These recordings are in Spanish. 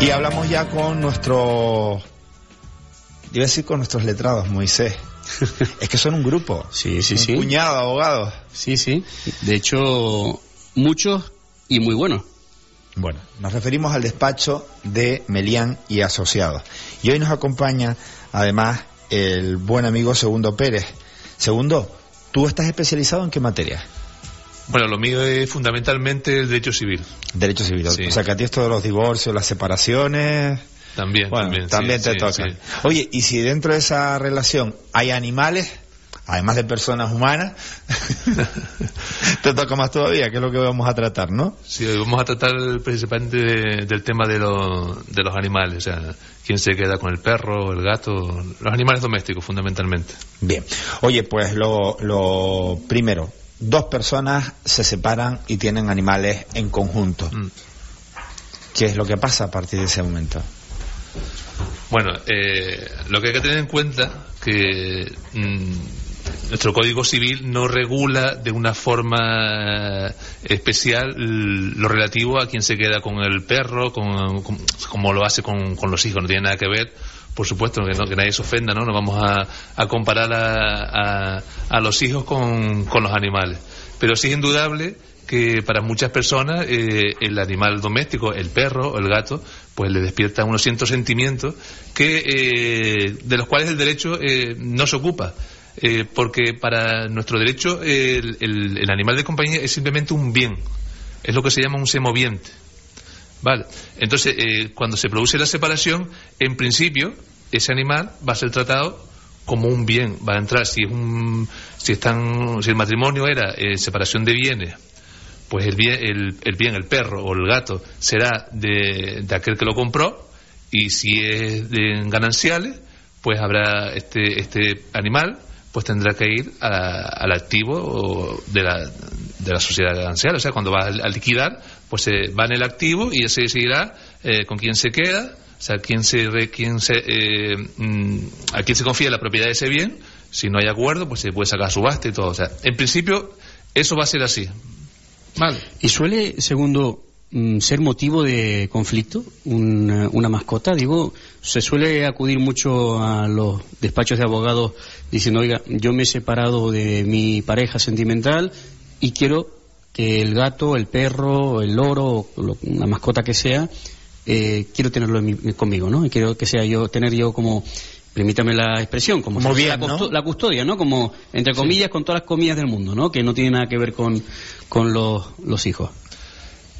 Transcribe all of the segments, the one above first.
Y hablamos ya con nuestro, iba a decir con nuestros letrados, Moisés. es que son un grupo. Sí, sí, un sí. puñado de abogados. Sí, sí. De hecho, muchos y muy buenos. Bueno, nos referimos al despacho de Melián y Asociados. Y hoy nos acompaña, además, el buen amigo Segundo Pérez. Segundo, ¿tú estás especializado en qué materia? Bueno, lo mío es fundamentalmente el derecho civil. Derecho civil. Sí. O sea, que a ti esto de los divorcios, las separaciones... También, Bueno, también. también, sí, te sí, toca. Oye, y si dentro de esa relación hay animales, además de personas humanas, te toca más todavía, que es lo que vamos a tratar, ¿no? Sí, hoy vamos a tratar principalmente de- del tema de, lo- de los animales, o sea, quién se queda con el perro, el gato, los animales domésticos fundamentalmente. Bien. Oye, pues lo, lo primero, dos personas se separan y tienen animales en conjunto. Mm. ¿Qué es lo que pasa a partir de ese momento? Bueno, eh, lo que hay que tener en cuenta que mm, nuestro Código Civil no regula de una forma especial lo relativo a quien se queda con el perro, con, con- como lo hace con, con los hijos, no tiene nada que ver. Por supuesto, que, no- que nadie se ofenda, ¿no? No vamos a, a comparar a, a- a los hijos con, con los animales. Pero sí es indudable que para muchas personas eh, el animal doméstico, el perro o el gato, pues le despierta unos ciertos sentimientos que, eh, de los cuales el derecho eh, no se ocupa. Eh, porque para nuestro derecho el, el- el animal de compañía es simplemente un bien, es lo que se llama un semoviente. Vale. Entonces, eh, cuando se produce la separación, en principio, ese animal va a ser tratado como un bien. Va a entrar, si es un, si están, si el matrimonio era eh, separación de bienes, pues el bien, el, bien, el perro o el gato será de, de aquel que lo compró, y si es de gananciales, pues habrá este, este animal, pues tendrá que ir a- al activo de la, de la sociedad ganancial. O sea, cuando va a, liquidar, pues se va en el activo y ese decidirá eh, con quién se queda, o sea, quién se, quién se, eh, mm, a quién se confía la propiedad de ese bien. Si no hay acuerdo, pues se puede sacar subasta y todo. O sea, en principio, eso va a ser así. Vale. ¿Y suele, segundo, mm, ser motivo de conflicto una, una mascota? Digo, se suele acudir mucho a los despachos de abogados diciendo, oiga, yo me he separado de mi pareja sentimental y quiero que el gato, el perro, el loro, o una mascota que sea, eh, quiero tenerlo en mi- conmigo, ¿no? Y quiero que sea yo, tener yo como, permítame la expresión, como, bien, la, ¿no? custo- la custodia, ¿no? Como, entre comillas, con todas las comillas del mundo, ¿no? Que no tiene nada que ver con, con los, los hijos.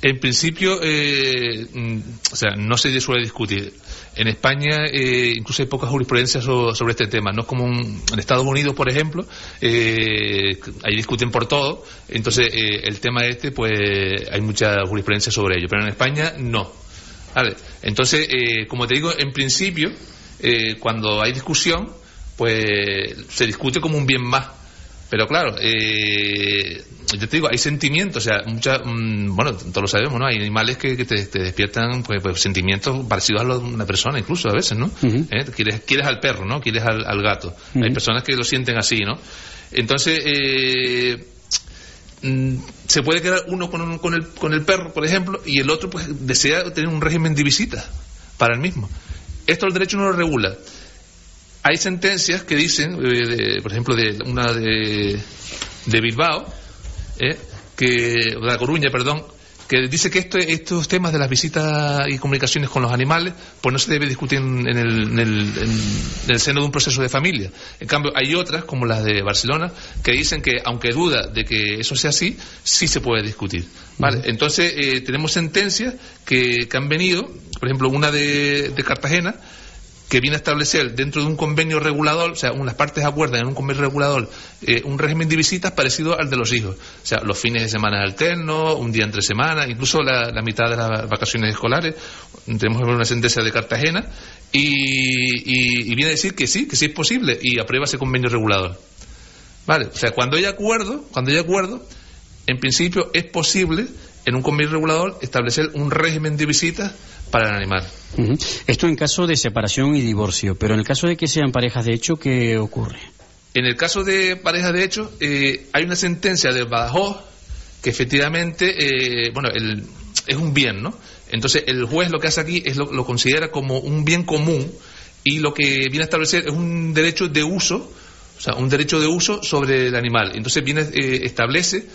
En principio, eh, mm, o sea, no se suele discutir. En España eh, incluso hay pocas jurisprudencias so- sobre este tema. No es como un- en Estados Unidos, por ejemplo, eh, ahí discuten por todo. Entonces, eh, el tema este, pues hay mucha jurisprudencia sobre ello. Pero en España, no. Vale. Entonces, eh, como te digo, en principio, eh, cuando hay discusión, pues se discute como un bien más. Pero claro, eh, yo te digo, hay sentimientos, o sea, muchas, mm, bueno, todos lo sabemos, ¿no? Hay animales que, que te, te despiertan pues, pues, sentimientos parecidos a los de una persona, incluso a veces, ¿no? ¿Eh? Quieres, quieres al perro, ¿no? Quieres al, al gato. Hay personas que lo sienten así, ¿no? Entonces, eh, se puede quedar uno con, un- con, el, con el perro, por ejemplo, y el otro pues desea tener un régimen de visitas para el mismo. Esto el derecho no lo regula. Hay sentencias que dicen, eh, de- por ejemplo, de una de, de Bilbao, eh, que, de La Coruña, perdón, que dice que esto- estos temas de las visitas y comunicaciones con los animales, pues no se debe discutir en, el, en el- en el seno de un proceso de familia. En cambio, hay otras, como las de Barcelona, que dicen que, aunque duda de que eso sea así, sí se puede discutir. ¿Vale? Entonces, eh, tenemos sentencias que, que han venido, por ejemplo, una de, de Cartagena, que viene a establecer dentro de un convenio regulador, o sea, unas partes acuerdan en un convenio regulador eh, un régimen de visitas parecido al de los hijos. O sea, los fines de semana alternos, un día entre semana, incluso la, mitad de las vacaciones escolares. Tenemos una sentencia de Cartagena y- y viene a decir que sí, que sí es posible y aprueba ese convenio regulador. Vale, o sea, cuando hay acuerdo, cuando hay acuerdo, en principio es posible en un convenio regulador establecer un régimen de visitas para el animal. Esto en caso de separación y divorcio, pero en el caso de que sean parejas de hecho, ¿qué ocurre? En el caso de pareja de hecho, eh, hay una sentencia de Badajoz que efectivamente, eh, bueno, el- es un bien, ¿no? Entonces, el juez lo que hace aquí es lo, lo considera como un bien común y lo que viene a establecer es un derecho de uso, o sea, un derecho de uso sobre el animal. Entonces, viene, eh, establece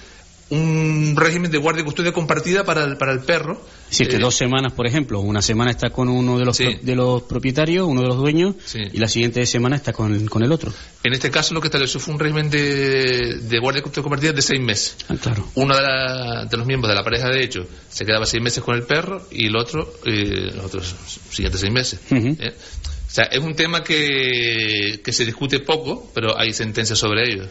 un régimen de guardia y custodia compartida para el, para el perro. Sí, que Eh, dos semanas, por ejemplo, una semana está con uno de los, Sí. pro- de los propietarios, uno de los dueños, Sí. y la siguiente semana está con, con el otro. En este caso, lo que estableció fue un régimen de, de guardia y custodia compartida de seis meses. Ah, claro. Uno de, la- de los miembros de la pareja, de hecho, se quedaba seis meses con el perro y el otro, eh, los otros siguientes seis meses. ¿eh? O sea, es un tema que, que se discute poco, pero hay sentencias sobre ello.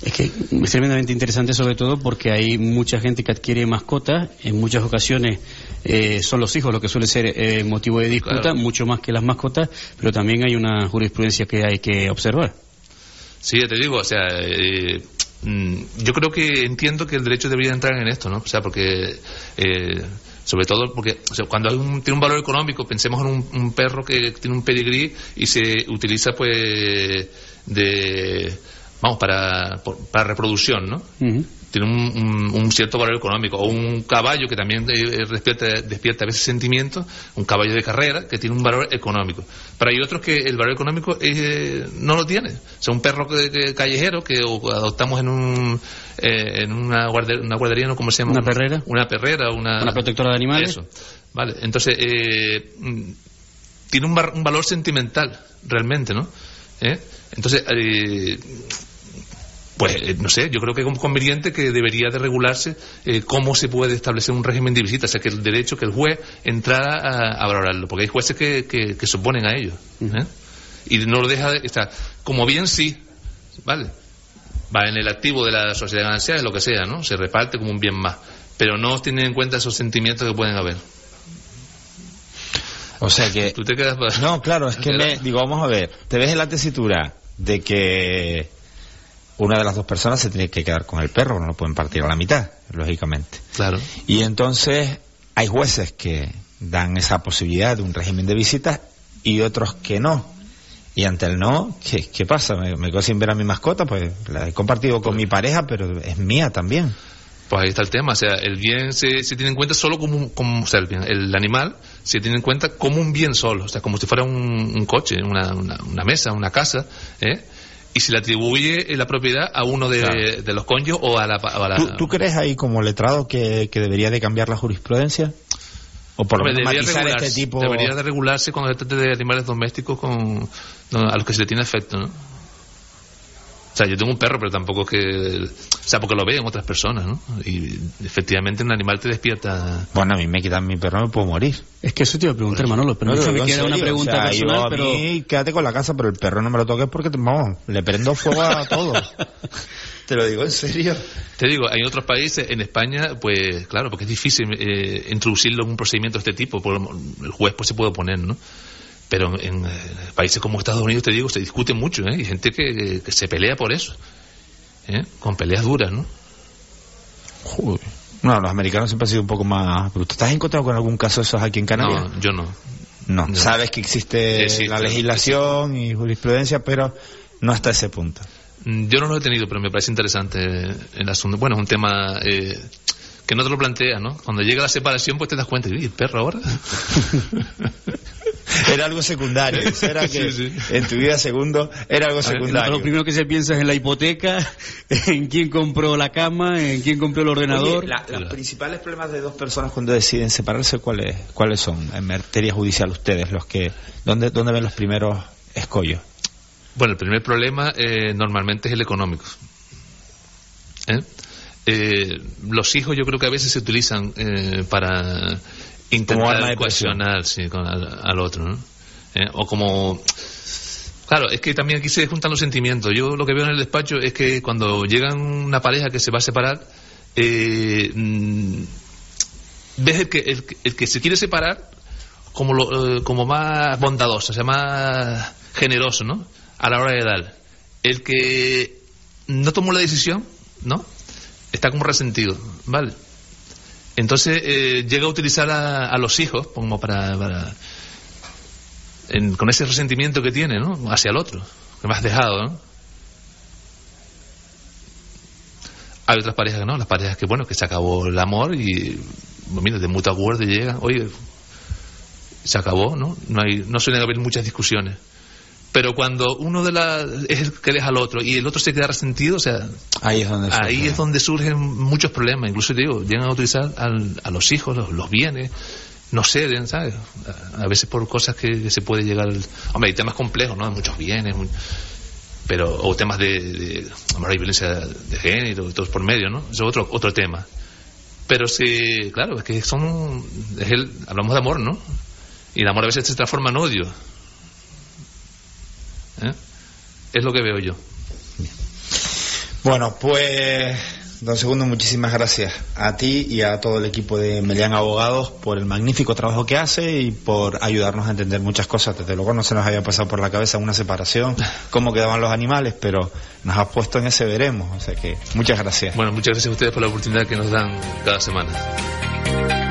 Es que es tremendamente interesante sobre todo porque hay mucha gente que adquiere mascotas, en muchas ocasiones eh, son los hijos lo que suele ser eh, motivo de disputa, Claro. mucho más que las mascotas, pero también hay una jurisprudencia que hay que observar. Sí, ya te digo, o sea, eh, mm, yo creo que entiendo que el derecho debería entrar en esto, ¿no? O sea, porque, eh, sobre todo porque o sea, cuando hay un, tiene un valor económico, pensemos en un, un perro que tiene un pedigrí y se utiliza, pues, de, vamos, para, para reproducción, ¿no? Tiene un, un- un cierto valor económico. O un caballo que también eh, despierta, despierta a veces sentimientos, un caballo de carrera que tiene un valor económico. Pero hay otros que el valor económico eh, no lo tiene. O sea, un perro que- que- callejero que adoptamos en un eh, en una, guarde- una guardería, ¿no? ¿Cómo se llama? Una perrera. Una perrera, una... Una protectora de animales. Eso. Vale, entonces eh, mm, tiene un, var- un valor sentimental, realmente, ¿no? ¿Eh? Entonces, eh, pues eh, no sé, yo creo que es conveniente que debería de regularse eh, cómo se puede establecer un régimen de visita, o sea, que el derecho que el juez entrara a, a valorarlo, porque hay jueces que, que, que se oponen a ello. ¿eh? Y no lo deja de, sea, como bien sí, ¿vale? Va en el activo de la sociedad ganancial, lo que sea, ¿no? Se reparte como un bien más, pero no tiene en cuenta esos sentimientos que pueden haber. O sea que... Tú te quedas... No, claro, es que me... Digo, vamos a ver. Te ves en la tesitura de que una de las dos personas se tiene que quedar con el perro, no lo pueden partir a la mitad, lógicamente. Claro. Y entonces hay jueces que dan esa posibilidad de un régimen de visitas y otros que no. Y ante el no, ¿qué, qué pasa? Me, me quedo sin ver a mi mascota, pues la he compartido con mi pareja, pero es mía también. Pues ahí está el tema, o sea, el bien se, se tiene en cuenta solo como, como o sea, el, bien, el animal se tiene en cuenta como un bien solo, o sea, como si fuera un, un coche, una, una, una mesa, una casa, ¿eh? y se le atribuye la propiedad a uno de, Claro. de los cónyuges o a la... a la- ¿Tú, tú crees ahí como letrado que, que debería de cambiar la jurisprudencia? ¿O por lo menos debería, este tipo...? debería de regularse cuando se trate de animales domésticos con, a los que se le tiene afecto, ¿no? O sea, yo tengo un perro, pero tampoco es que... O sea, porque lo ven otras personas, ¿no? Y efectivamente un animal te despierta... Bueno, a mí me quitan mi perro, me puedo morir. Es que eso te iba a preguntar, Manolo, pero No, me en queda una pregunta o sea, personal, yo a pero... mí, quédate con la casa, pero el perro no me lo toques porque, te- vamos, le prendo fuego a todo. Te lo digo en serio. Te digo, hay otros países, en España, pues claro, porque es difícil eh, introducirlo en un procedimiento de este tipo, por- el juez pues se puede oponer, ¿no? Pero en, eh, países como Estados Unidos, te digo, se discute mucho, ¿eh? Hay gente que, que se pelea por eso, ¿eh? Con peleas duras, ¿no? Joder. No, los americanos siempre han sido un poco más brutos. ¿Estás encontrado con algún caso de esos aquí en Canarias? No, yo no. No. No. Sabes que existe Existe, la legislación y jurisprudencia, pero no hasta ese punto. Mm, Yo no lo he tenido, pero me parece interesante el asunto. Bueno, es un tema eh, que no te lo planteas, ¿no? Cuando llega la separación, pues te das cuenta, ¿y perro ahora? Era algo secundario. Era que Sí, sí. en tu vida segundo era algo ver, secundario. Lo primero que se piensa es en la hipoteca, en quién compró la cama, en quién compró el ordenador. Oye, la- los principales problemas de dos personas cuando deciden separarse, ¿cuáles, cuáles son en materia judicial ustedes? los que ¿Dónde, dónde ven los primeros escollos? Bueno, el primer problema eh, normalmente es el económico. ¿Eh? Eh, los hijos yo creo que a veces se utilizan eh, para intentar coaccionar sí, con al, al otro, ¿no? ¿Eh? O como... Claro, es que también aquí se juntan los sentimientos. Yo lo que veo en el despacho es que cuando llegan una pareja que se va a separar, eh, mm, ves el que, el, que- el que se quiere separar como, lo, eh, como más bondadoso, o sea, más generoso, ¿no? A la hora de dar. El que no tomó la decisión, ¿no? Está como resentido, ¿vale? Entonces eh, llega a utilizar a, a los hijos como para... para- en- con ese resentimiento que tiene, ¿no? Hacia el otro, que me has dejado, ¿no? Hay otras parejas que no, las parejas que, bueno, que se acabó el amor y mira, de mutuo acuerdo llegan, oye, se acabó, ¿no? No, hay, no suelen haber muchas discusiones. Pero cuando uno de las es el que deja al otro y el otro se queda resentido, o sea, ahí es donde, ahí es donde surgen muchos problemas. Incluso digo, llegan a utilizar a los hijos, los, bienes, no ceden, ¿sabes? A, veces por cosas que, se puede llegar. Hombre, hay temas complejos, ¿no? Muchos bienes, pero o temas de, de, hay violencia de género, todos por medio, ¿no? Eso es otro otro tema. Pero sí, claro, es que son, es el, hablamos de amor, ¿no? Y el amor a veces se transforma en odio. Es lo que veo yo. Bueno, pues, don Segundo, muchísimas gracias a ti y a todo el equipo de Melian Abogados por el magnífico trabajo que hace y por ayudarnos a entender muchas cosas. Desde luego no se nos había pasado por la cabeza una separación, cómo quedaban los animales, pero nos has puesto en ese veremos. O sea que muchas gracias. Bueno, muchas gracias a ustedes por la oportunidad que nos dan cada semana.